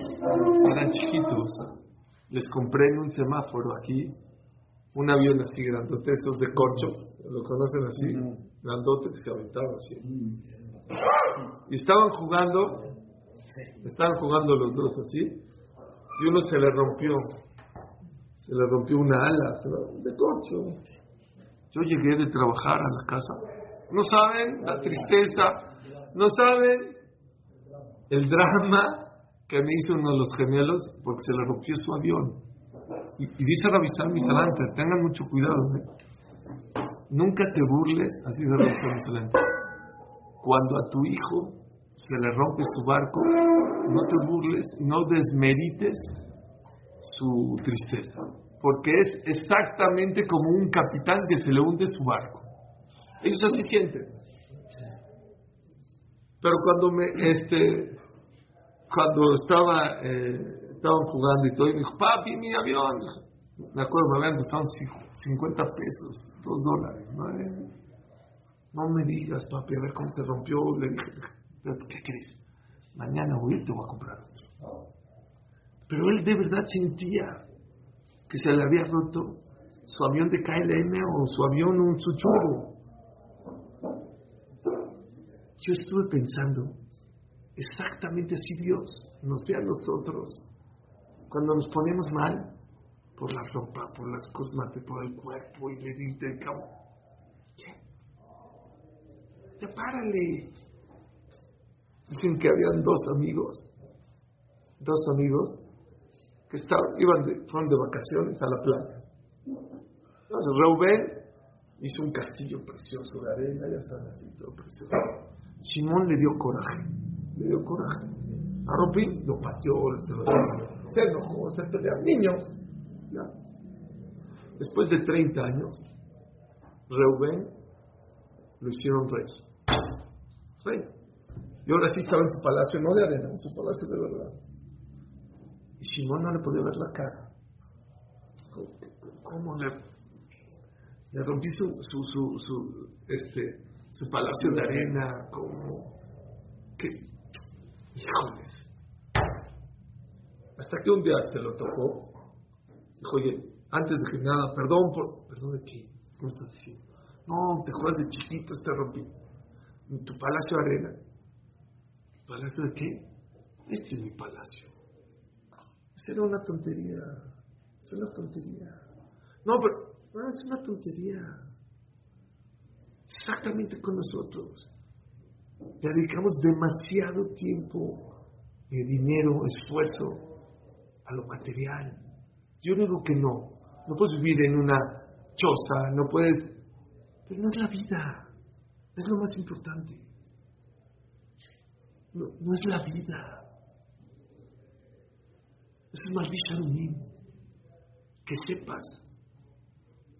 eran chiquitos, les compré en un semáforo aquí un avión así grandote, esos de corcho, lo conocen así, grandote que se aventaba así. Y estaban jugando, estaban jugando los dos así, y uno se le rompió, se le rompió una ala de corcho. Yo llegué de trabajar a la casa, no saben la tristeza, no saben el drama que me hizo uno de los gemelos porque se le rompió su avión. Y, y dice Ravisal Misalante, tengan mucho cuidado. ¿eh? Nunca te burles, así dice Ravisal Misalante. Cuando a tu hijo se le rompe su barco, no te burles, no desmerites su tristeza. Porque es exactamente como un capitán que se le hunde su barco. Ellos así sienten. Pero cuando me, este, cuando estaba eh, estaban jugando y todo, y me dijo, papi, mi avión. Me acuerdo, me habían costado 50 pesos, 2 dólares. ¿no? no me digas, papi, a ver cómo se rompió. Le dije, ¿qué crees? Mañana voy y te voy a comprar otro. Pero él de verdad sentía que se le había roto su avión de KLM o su avión, un suchuro. Yo estuve pensando, exactamente así Dios nos ve a nosotros cuando nos ponemos mal por la ropa, por las cosas, por el cuerpo y le dice el cabo, ¿qué? Ya párale. Dicen que habían dos amigos, dos amigos que estaban, iban de, fueron de vacaciones a la playa. Entonces Reuben hizo un castillo precioso de arena, ya sabes, así todo precioso. Simón le dio coraje, le dio coraje. A lo pateó, lo se enojó, se pelearon. Niños. Después de 30 años, Reuben lo hicieron rey. Rey. Y ahora sí estaba en su palacio, no de arena, en su palacio de verdad. Y Simón no le podía ver la cara. ¿Cómo le, le rompí su, su, su, su, este, su palacio de arena? como ¿Qué? Híjoles. Hasta que un día se lo tocó. Dijo, oye, antes de que nada, perdón por... ¿Perdón de qué? ¿Cómo estás diciendo? No, te juegas de chiquito, te rompí. En tu palacio de arena. ¿Palacio de qué? Este es mi palacio. Esa era una tontería. Es una tontería. No, pero es una tontería. Exactamente con nosotros. Dedicamos demasiado tiempo, eh, dinero, esfuerzo a lo material. Yo digo que no. No puedes vivir en una choza, no puedes... Pero no es la vida. Es lo más importante. No, no es la vida. Eso es más Que sepas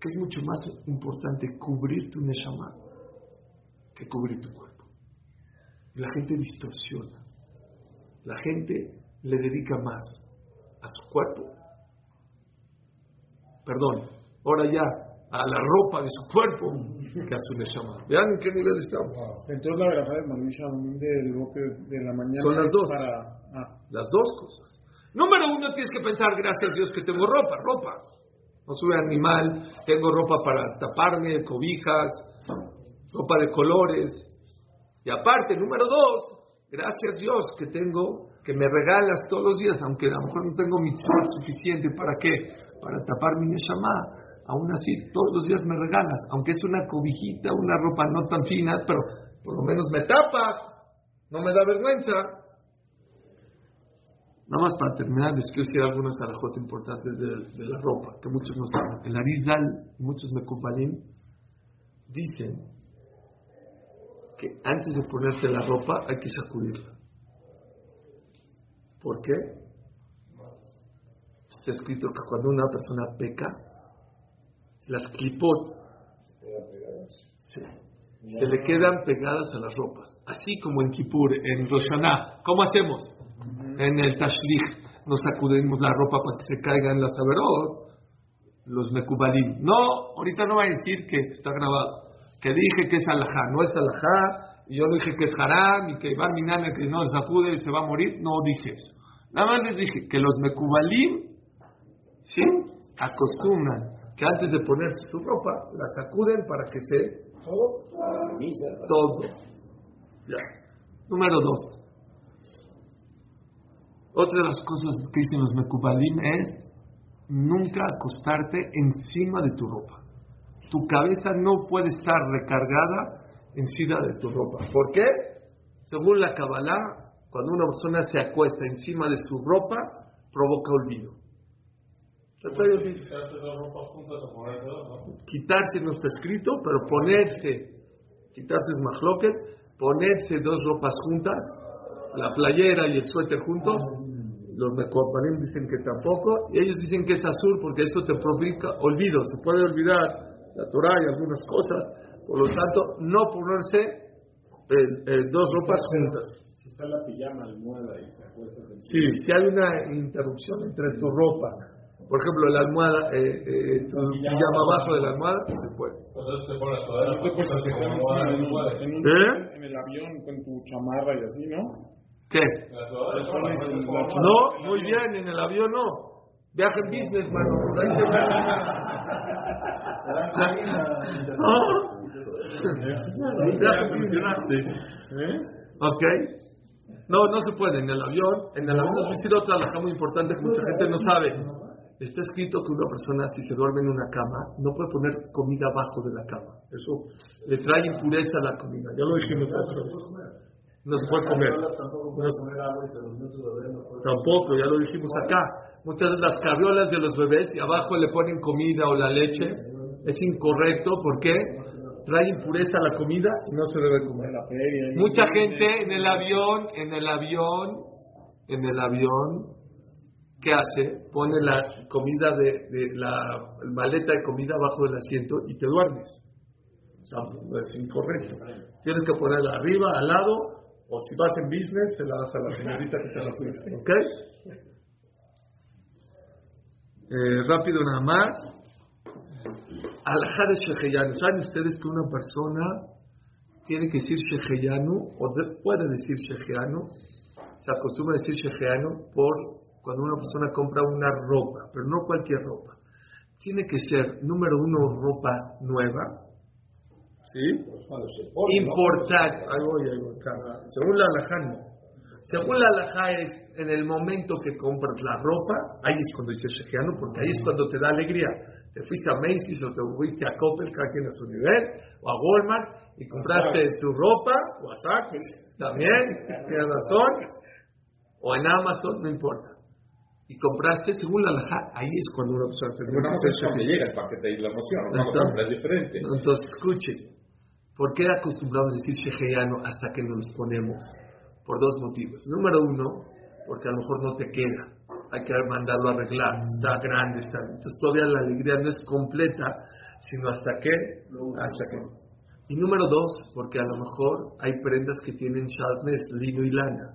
que es mucho más importante cubrir tu neshama que cubrir tu cuerpo. la gente distorsiona. La gente le dedica más a su cuerpo. Perdón, ahora ya a la ropa de su cuerpo que a su neshama. Vean en qué nivel estamos. Entonces la verdad de del de la mañana son las dos. Para, ah. Las dos cosas. Número uno, tienes que pensar, gracias a Dios que tengo ropa, ropa. No soy animal, tengo ropa para taparme, cobijas, ropa de colores. Y aparte, número dos, gracias a Dios que tengo, que me regalas todos los días, aunque a lo mejor no tengo mi suficiente, ¿para qué? Para tapar mi neshama. Aún así, todos los días me regalas, aunque es una cobijita, una ropa no tan fina, pero por lo menos me tapa, no me da vergüenza. Nada más para terminar, les quiero decir algunas arajotas importantes de, la ropa, que muchos no saben. El Arizal y muchos Mekubalim dicen que antes de ponerte la ropa hay que sacudirla. ¿Por qué? Está escrito que cuando una persona peca, las clipot se le quedan pegadas a las ropas. Así como en Kippur, en Roshaná. ¿Cómo hacemos? en el tashlich nos sacudimos la ropa para que se caiga en la saberot, los mekubalim. No, ahorita no va a decir que está grabado, que dije que es alajá, no es alajá, y yo no dije que es haram, y que va mi nana que no sacude y se va a morir, no dije eso. Nada más les dije que los mekubalim, ¿sí? Acostumbran que antes de ponerse su ropa, la sacuden para que se... Todo. Ya. Número dos. Otra de las cosas que dicen los Mekubalim es nunca acostarte encima de tu ropa. Tu cabeza no puede estar recargada encima de tu ropa. ¿Por qué? Según la Kabbalah, cuando una persona se acuesta encima de su ropa, provoca olvido. Quitarse no está escrito, pero ponerse, quitarse es mahloket, ponerse dos ropas juntas, la playera y el suéter juntos, los Mekopanim dicen que tampoco, y ellos dicen que es azul porque esto te provoca olvido, se puede olvidar la Torah y algunas cosas, por lo tanto, no ponerse dos ropas juntas. Si está la pijama, almohada y te Sí, si hay una interrupción entre tu ropa, por ejemplo, la almohada, eh, eh, tu pijama abajo de la almohada, se puede. En el avión con tu chamarra y así, ¿no? ¿Qué? No, muy bien, en el avión no. Viaje en business, mano. Ahí se ¿Eh? Ok. No, no se puede. En el avión, en el avión decir otra alhaja muy importante que mucha gente no sabe. Está escrito que una persona, si se duerme en una cama, no puede poner comida abajo de la cama. Eso le trae impureza a la comida. Ya lo dijimos vez no se puede comer. Tampoco, ya lo dijimos acá. Muchas de las carriolas de los bebés y abajo le ponen comida o la leche. Es incorrecto, ¿por qué? Trae impureza a la comida y no se debe comer. Mucha gente en el avión, en el avión, en el avión, ¿qué hace? Pone la comida de, de la maleta de comida abajo del asiento y te duermes. es incorrecto. Tienes que ponerla arriba, al lado o si vas en business, se la das a la señorita que te la ofrece. ¿Ok? Eh, rápido nada más. Alajá de Sheheyanu. ¿Saben ustedes que una persona tiene que decir Sheheyanu o puede decir Sheheyanu? Se acostumbra a decir Sheheyanu por cuando una persona compra una ropa, pero no cualquier ropa. Tiene que ser, número uno, ropa nueva, ¿Sí? Importar, ahí voy, según la alajano, Según la alajá es en el momento que compras la ropa, ahí es cuando dice Shejianu, porque ahí es cuando te da alegría. Te fuiste a Macy's o te fuiste a Coppel, cada quien a su nivel, o a Walmart, y compraste tu ropa, o a Saks, también, tienes razón, o en Amazon, no importa. Y compraste según la alajá, ahí es cuando una persona te Bueno, llega el paquete y la emoción, no compras diferente. Entonces, escuchen, ¿por qué acostumbramos a decir Shejianu hasta que nos ponemos? Por dos motivos. Número uno, porque a lo mejor no te queda. Hay que mandarlo a arreglar. Está grande, está. Entonces todavía la alegría no es completa, sino hasta que. Hasta que. Y número dos, porque a lo mejor hay prendas que tienen sharpness, lino y lana,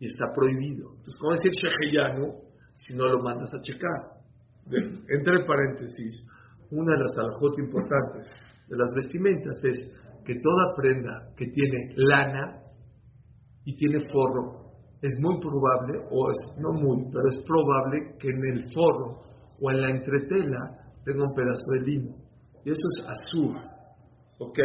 y está prohibido. Entonces, ¿cómo decir sheheyanu si no lo mandas a checar? De- entre paréntesis, una de las alajot importantes de las vestimentas es que toda prenda que tiene lana y tiene forro, es muy probable, o es no muy, pero es probable que en el forro o en la entretela tenga un pedazo de lino. Y eso es azul. ¿Ok?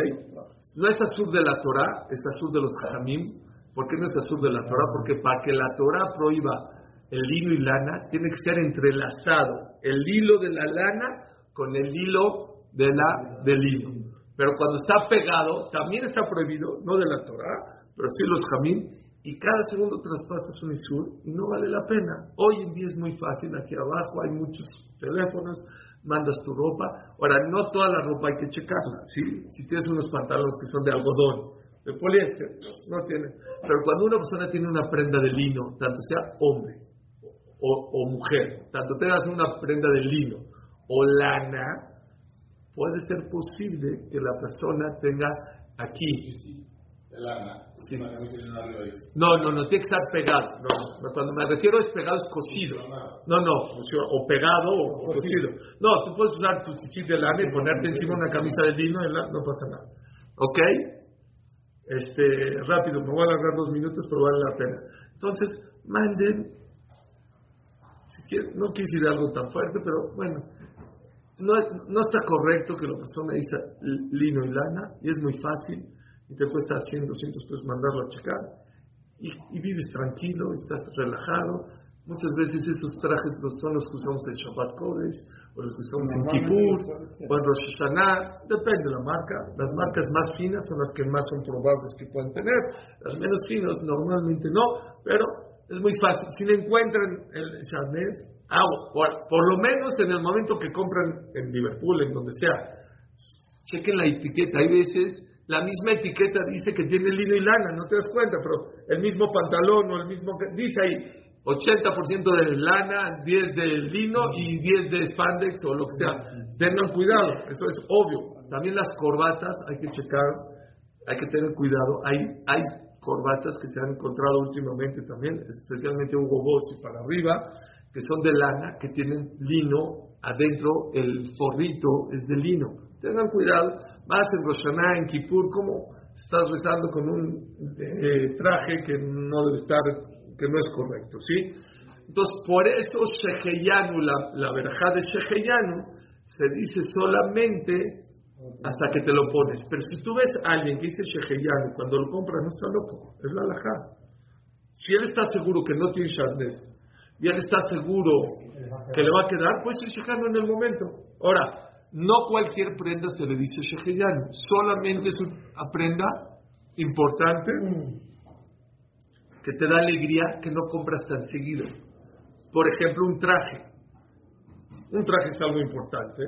No es azul de la Torah, es azul de los Jajamim. ¿Por qué no es azul de la Torah? Porque para que la Torah prohíba el lino y lana, tiene que ser entrelazado el hilo de la lana con el hilo de la, del lino. Pero cuando está pegado, también está prohibido, no de la Torah, pero sí los jamín, y cada segundo traspasas un isur y no vale la pena. Hoy en día es muy fácil, aquí abajo hay muchos teléfonos, mandas tu ropa. Ahora, no toda la ropa hay que checarla, ¿sí? Si tienes unos pantalones que son de algodón, de poliéster, no tiene. Pero cuando una persona tiene una prenda de lino, tanto sea hombre o, o mujer, tanto tengas una prenda de lino o lana, puede ser posible que la persona tenga aquí Sí. No, no, no, tiene que estar pegado. No, no, cuando me refiero es pegado es cosido. No, no, o pegado o cosido. No, tú puedes usar tu chichis de lana y ponerte encima una camisa de lino no pasa nada. ¿Ok? Este, rápido, me voy a alargar dos minutos, pero vale la pena. Entonces, manden, si quieren, no quise ir algo tan fuerte, pero bueno, no, no está correcto que la persona dice lino y lana, y es muy fácil, y te cuesta 100, 200 pesos mandarlo a checar, y, y vives tranquilo, estás relajado. Muchas veces esos trajes los- son los que usamos en Shabbat Kodesh, o los que usamos en Kippur, o en Rosh Hashanah, depende de la marca. Las marcas más finas son las que más son probables que pueden tener, las menos finas normalmente no, pero es muy fácil. Si le encuentran el Shabnez, agua, por, por lo menos en el momento que compran en Liverpool, en donde sea, chequen la etiqueta. Hay veces la misma etiqueta dice que tiene lino y lana, no te das cuenta, pero el mismo pantalón o el mismo dice ahí 80% de lana, 10 de lino y 10 de spandex o lo que sea. Tengan cuidado, eso es obvio. También las corbatas hay que checar, hay que tener cuidado. Hay, hay corbatas que se han encontrado últimamente también, especialmente Hugo Boss y para arriba, que son de lana, que tienen lino adentro, el forrito es de lino. Tengan cuidado, más en Roshaná, en Kippur, como estás rezando con un eh, traje que no debe estar, que no es correcto, ¿sí? Entonces, por eso Sheheyanu, la, la de Sheheyanu, se dice solamente hasta que te lo pones. Pero si tú ves a alguien que dice Sheheyanu, cuando lo compra no está loco, es la alajá. Si él está seguro que no tiene Sharnes, y él está seguro que le va a quedar, pues el Sheheyanu en el momento. Ahora, no cualquier prenda se le dice Sheheyanu, solamente es una prenda importante que te da alegría que no compras tan seguido. Por ejemplo, un traje. Un traje es algo importante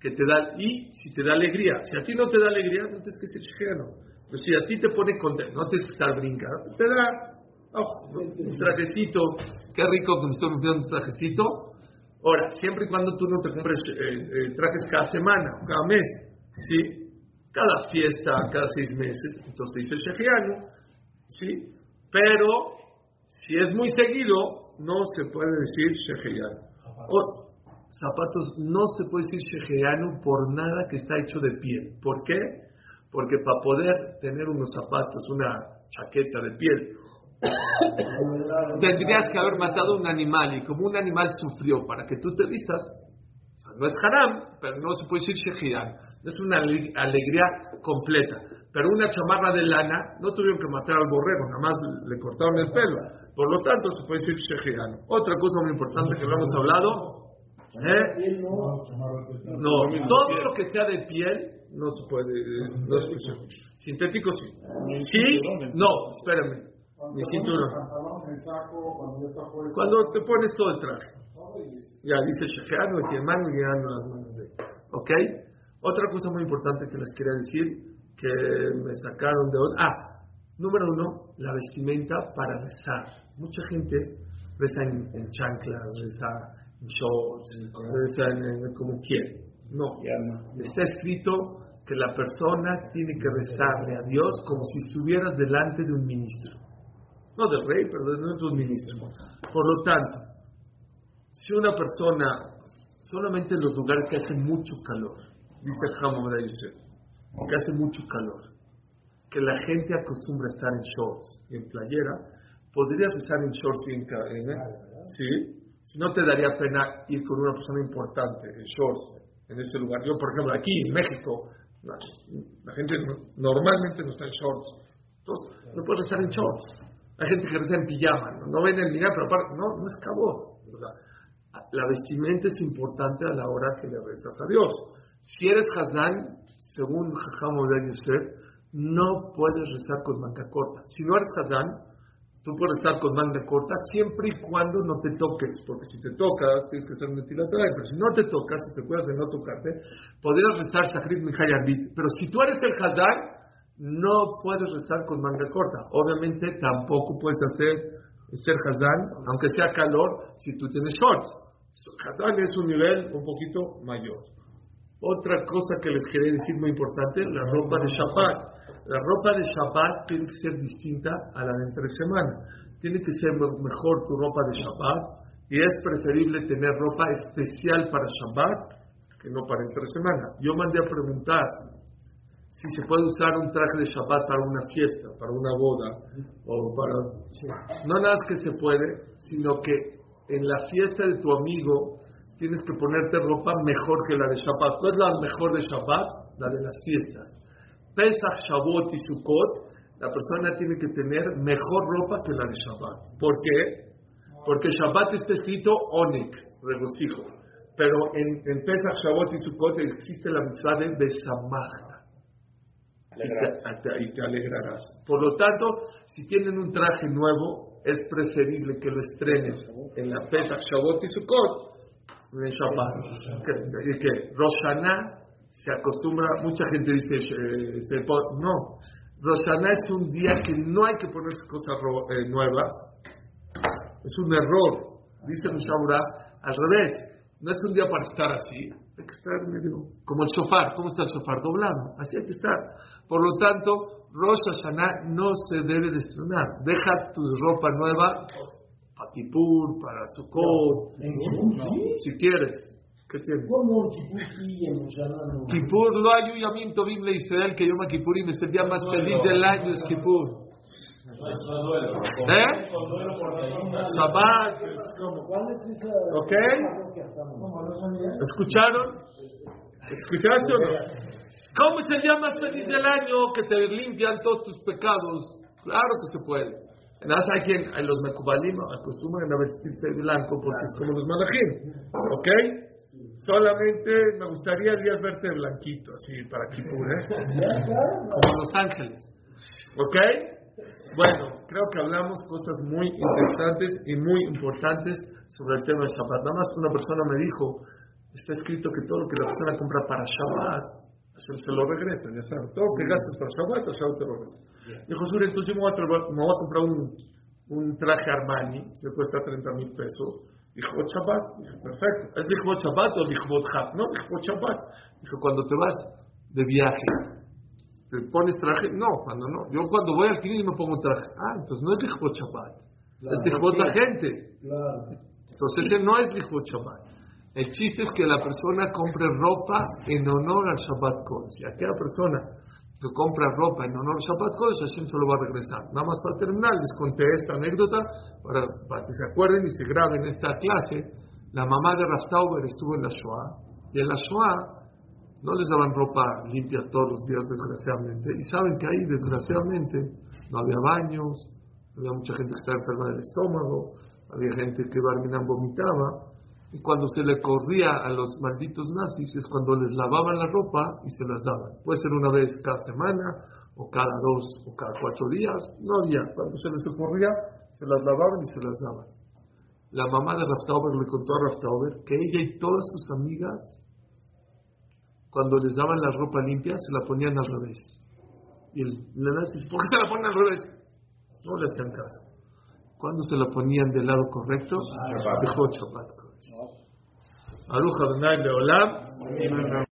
que te da, y si te da alegría. Si a ti no te da alegría, no tienes que decir Sheheyanu. Pero si a ti te pone contento, no tienes que estar brincando, te da oh, un trajecito, qué rico que me estoy un trajecito. Ahora, siempre y cuando tú no te compres eh, eh, trajes cada semana, cada mes, ¿sí? Cada fiesta, cada seis meses, entonces dice Shehianu, ¿sí? Pero, si es muy seguido, no se puede decir Shehianu. O, zapatos, no se puede decir Shehianu por nada que está hecho de piel. ¿Por qué? Porque para poder tener unos zapatos, una chaqueta de piel, tendrías que haber matado un animal y como un animal sufrió para que tú te vistas, o sea, no es haram, pero no se puede decir shehian, no es una ale- alegría completa. Pero una chamarra de lana, no tuvieron que matar al borrego, nada más le cortaron el pelo. Por lo tanto, se puede decir shejiano. Otra cosa muy importante que hemos hablado, ¿eh? No, todo lo que sea de piel no se puede, no se puede. Sintético sí. Sí, no, espérame. Mi cinturón. Cuando te pones todo el traje. Ya dice shejiano, y mano y las manos de. ¿Ok? Otra cosa muy importante que les quería decir que me sacaron de... Ah, número uno, la vestimenta para rezar. Mucha gente reza en, chanclas, reza en shorts, reza en, como quiere. No, está escrito que la persona tiene que rezarle a Dios como si estuvieras delante de un ministro. No del rey, pero de un ministro. Por lo tanto, si una persona, solamente en los lugares que hace mucho calor, dice Hamad Yosef, que hace mucho calor, que la gente acostumbra a estar en shorts y en playera, podrías estar en shorts y en, en ¿sí? Si no te daría pena ir con una persona importante en shorts en este lugar. Yo, por ejemplo, aquí en México, la, gente normalmente no está en shorts. Entonces, no puedes estar en shorts. Hay gente que reza en pijama, no, ven el mirar, pero aparte, no, no es cabo. la vestimenta es importante a la hora que le rezas a Dios. Si eres Hazdán, según Jajam de Yosef, no puedes rezar con manga corta. Si no eres Hadán, tú puedes estar con manga corta siempre y cuando no te toques, porque si te tocas tienes que ser metilateral, pero si no te tocas, si te cuidas de no tocarte, podrías rezar Shachrit Mihayarbit. Pero si tú eres el Hadán, no puedes rezar con manga corta. Obviamente tampoco puedes hacer ser Hazán, aunque sea calor, si tú tienes shorts. Hazán es un nivel un poquito mayor. Otra cosa que les quería decir muy importante, la ropa de Shabbat. La ropa de Shabbat tiene que ser distinta a la de entre semana. Tiene que ser mejor tu ropa de Shabbat y es preferible tener ropa especial para Shabbat que no para entre semana. Yo mandé a preguntar si se puede usar un traje de Shabbat para una fiesta, para una boda, o para... No nada más que se puede, sino que en la fiesta de tu amigo tienes que ponerte ropa mejor que la de Shabbat. ¿Cuál es la mejor de Shabbat? La de las fiestas. Pesach, Shavuot y Sukkot, la persona tiene que tener mejor ropa que la de Shabbat. ¿Por qué? Porque Shabbat está escrito Onik, regocijo. Pero en, en Pesach, Shavuot y Sukkot existe la mitzvah de Besamachta. Y te, alegrarás. Por lo tanto, si tienen un traje nuevo, es preferible que lo estrenen en la Pesach, Shavuot y Sukkot en Shabbat. Que, que Roshaná se acostumbra, mucha gente dice, eh, no, Roshaná es un día que no hay que ponerse cosas eh, nuevas, es un error, dice Mushabura, al revés, no es un día para estar así, hay que estar medio, como el sofá, ¿cómo está el sofá? Doblado, así hay que estar. Por lo tanto, Rosh Hashanah no se debe de estrenar, deja tu ropa nueva para Kipur, para Sukkot, si quieres. ¿Qué tiene? ¿Cómo Kipur sí en Kipur no hay un llamamiento bíblico Israel que Yom Kippurim es el día más feliz del año, es Kipur. ¿Eh? Shabbat. ¿Ok? ¿Escucharon? ¿Escuchaste o no? ¿Cómo día más feliz del año que te limpian todos tus pecados? Claro que se puede. Hay quien, los Mekubalim acostumbran a vestirse de blanco porque es como los malajim. ¿Ok? Solamente me gustaría días verte blanquito, así para Kipur, ¿eh? Como Los Ángeles. ¿Ok? Bueno, creo que hablamos cosas muy interesantes y muy importantes sobre el tema de Shabbat. Nada más que una persona me dijo, está escrito que todo lo que la persona compra para Shabbat se lo regresa, ya está. Todo lo que gastas para Shabbat, Shabbat te lo regresa. Dijo, Suri, entonces yo me voy a, comprar un, un, traje Armani, que cuesta 30 mil pesos. Dijo, Shabbat. Dije, perfecto. ¿Es dijo Shabbat o dijo Hat? No, dijo Shabbat. Dijo, cuando te vas de viaje, ¿te pones traje? No, cuando no. Yo cuando voy al y me pongo traje. Ah, entonces no es dijo Shabbat. es dijo la gente. Claro. Entonces ese no es dijo Shabbat. El chiste es que la persona compre ropa en honor al Shabbat Kodesh. Y aquella persona que compra ropa en honor al Shabbat Kodesh, Hashem se lo va a regresar. Nada más para terminar, les conté esta anécdota para, para que se acuerden y se graben esta clase. La mamá de Rastauber estuvo en la Shoah y en la Shoah no les daban ropa limpia todos los días, desgraciadamente. Y saben que ahí, desgraciadamente, no había baños, había mucha gente que estaba enferma del estómago, había gente que Barminan vomitaba. Y cuando se le corría a los malditos nazis es cuando les lavaban la ropa y se las daban. Puede ser una vez cada semana, o cada dos, o cada cuatro días. No había. Cuando se les ocurría, se las lavaban y se las daban. La mamá de Raftauber le contó a Raftauber que ella y todas sus amigas cuando les daban la ropa limpia, se la ponían al revés. Y el, la dice, ¿por qué se la ponen al revés? No le hacían caso. Cuando se la ponían del lado correcto, dejó Shabbat. Aruja Leolam.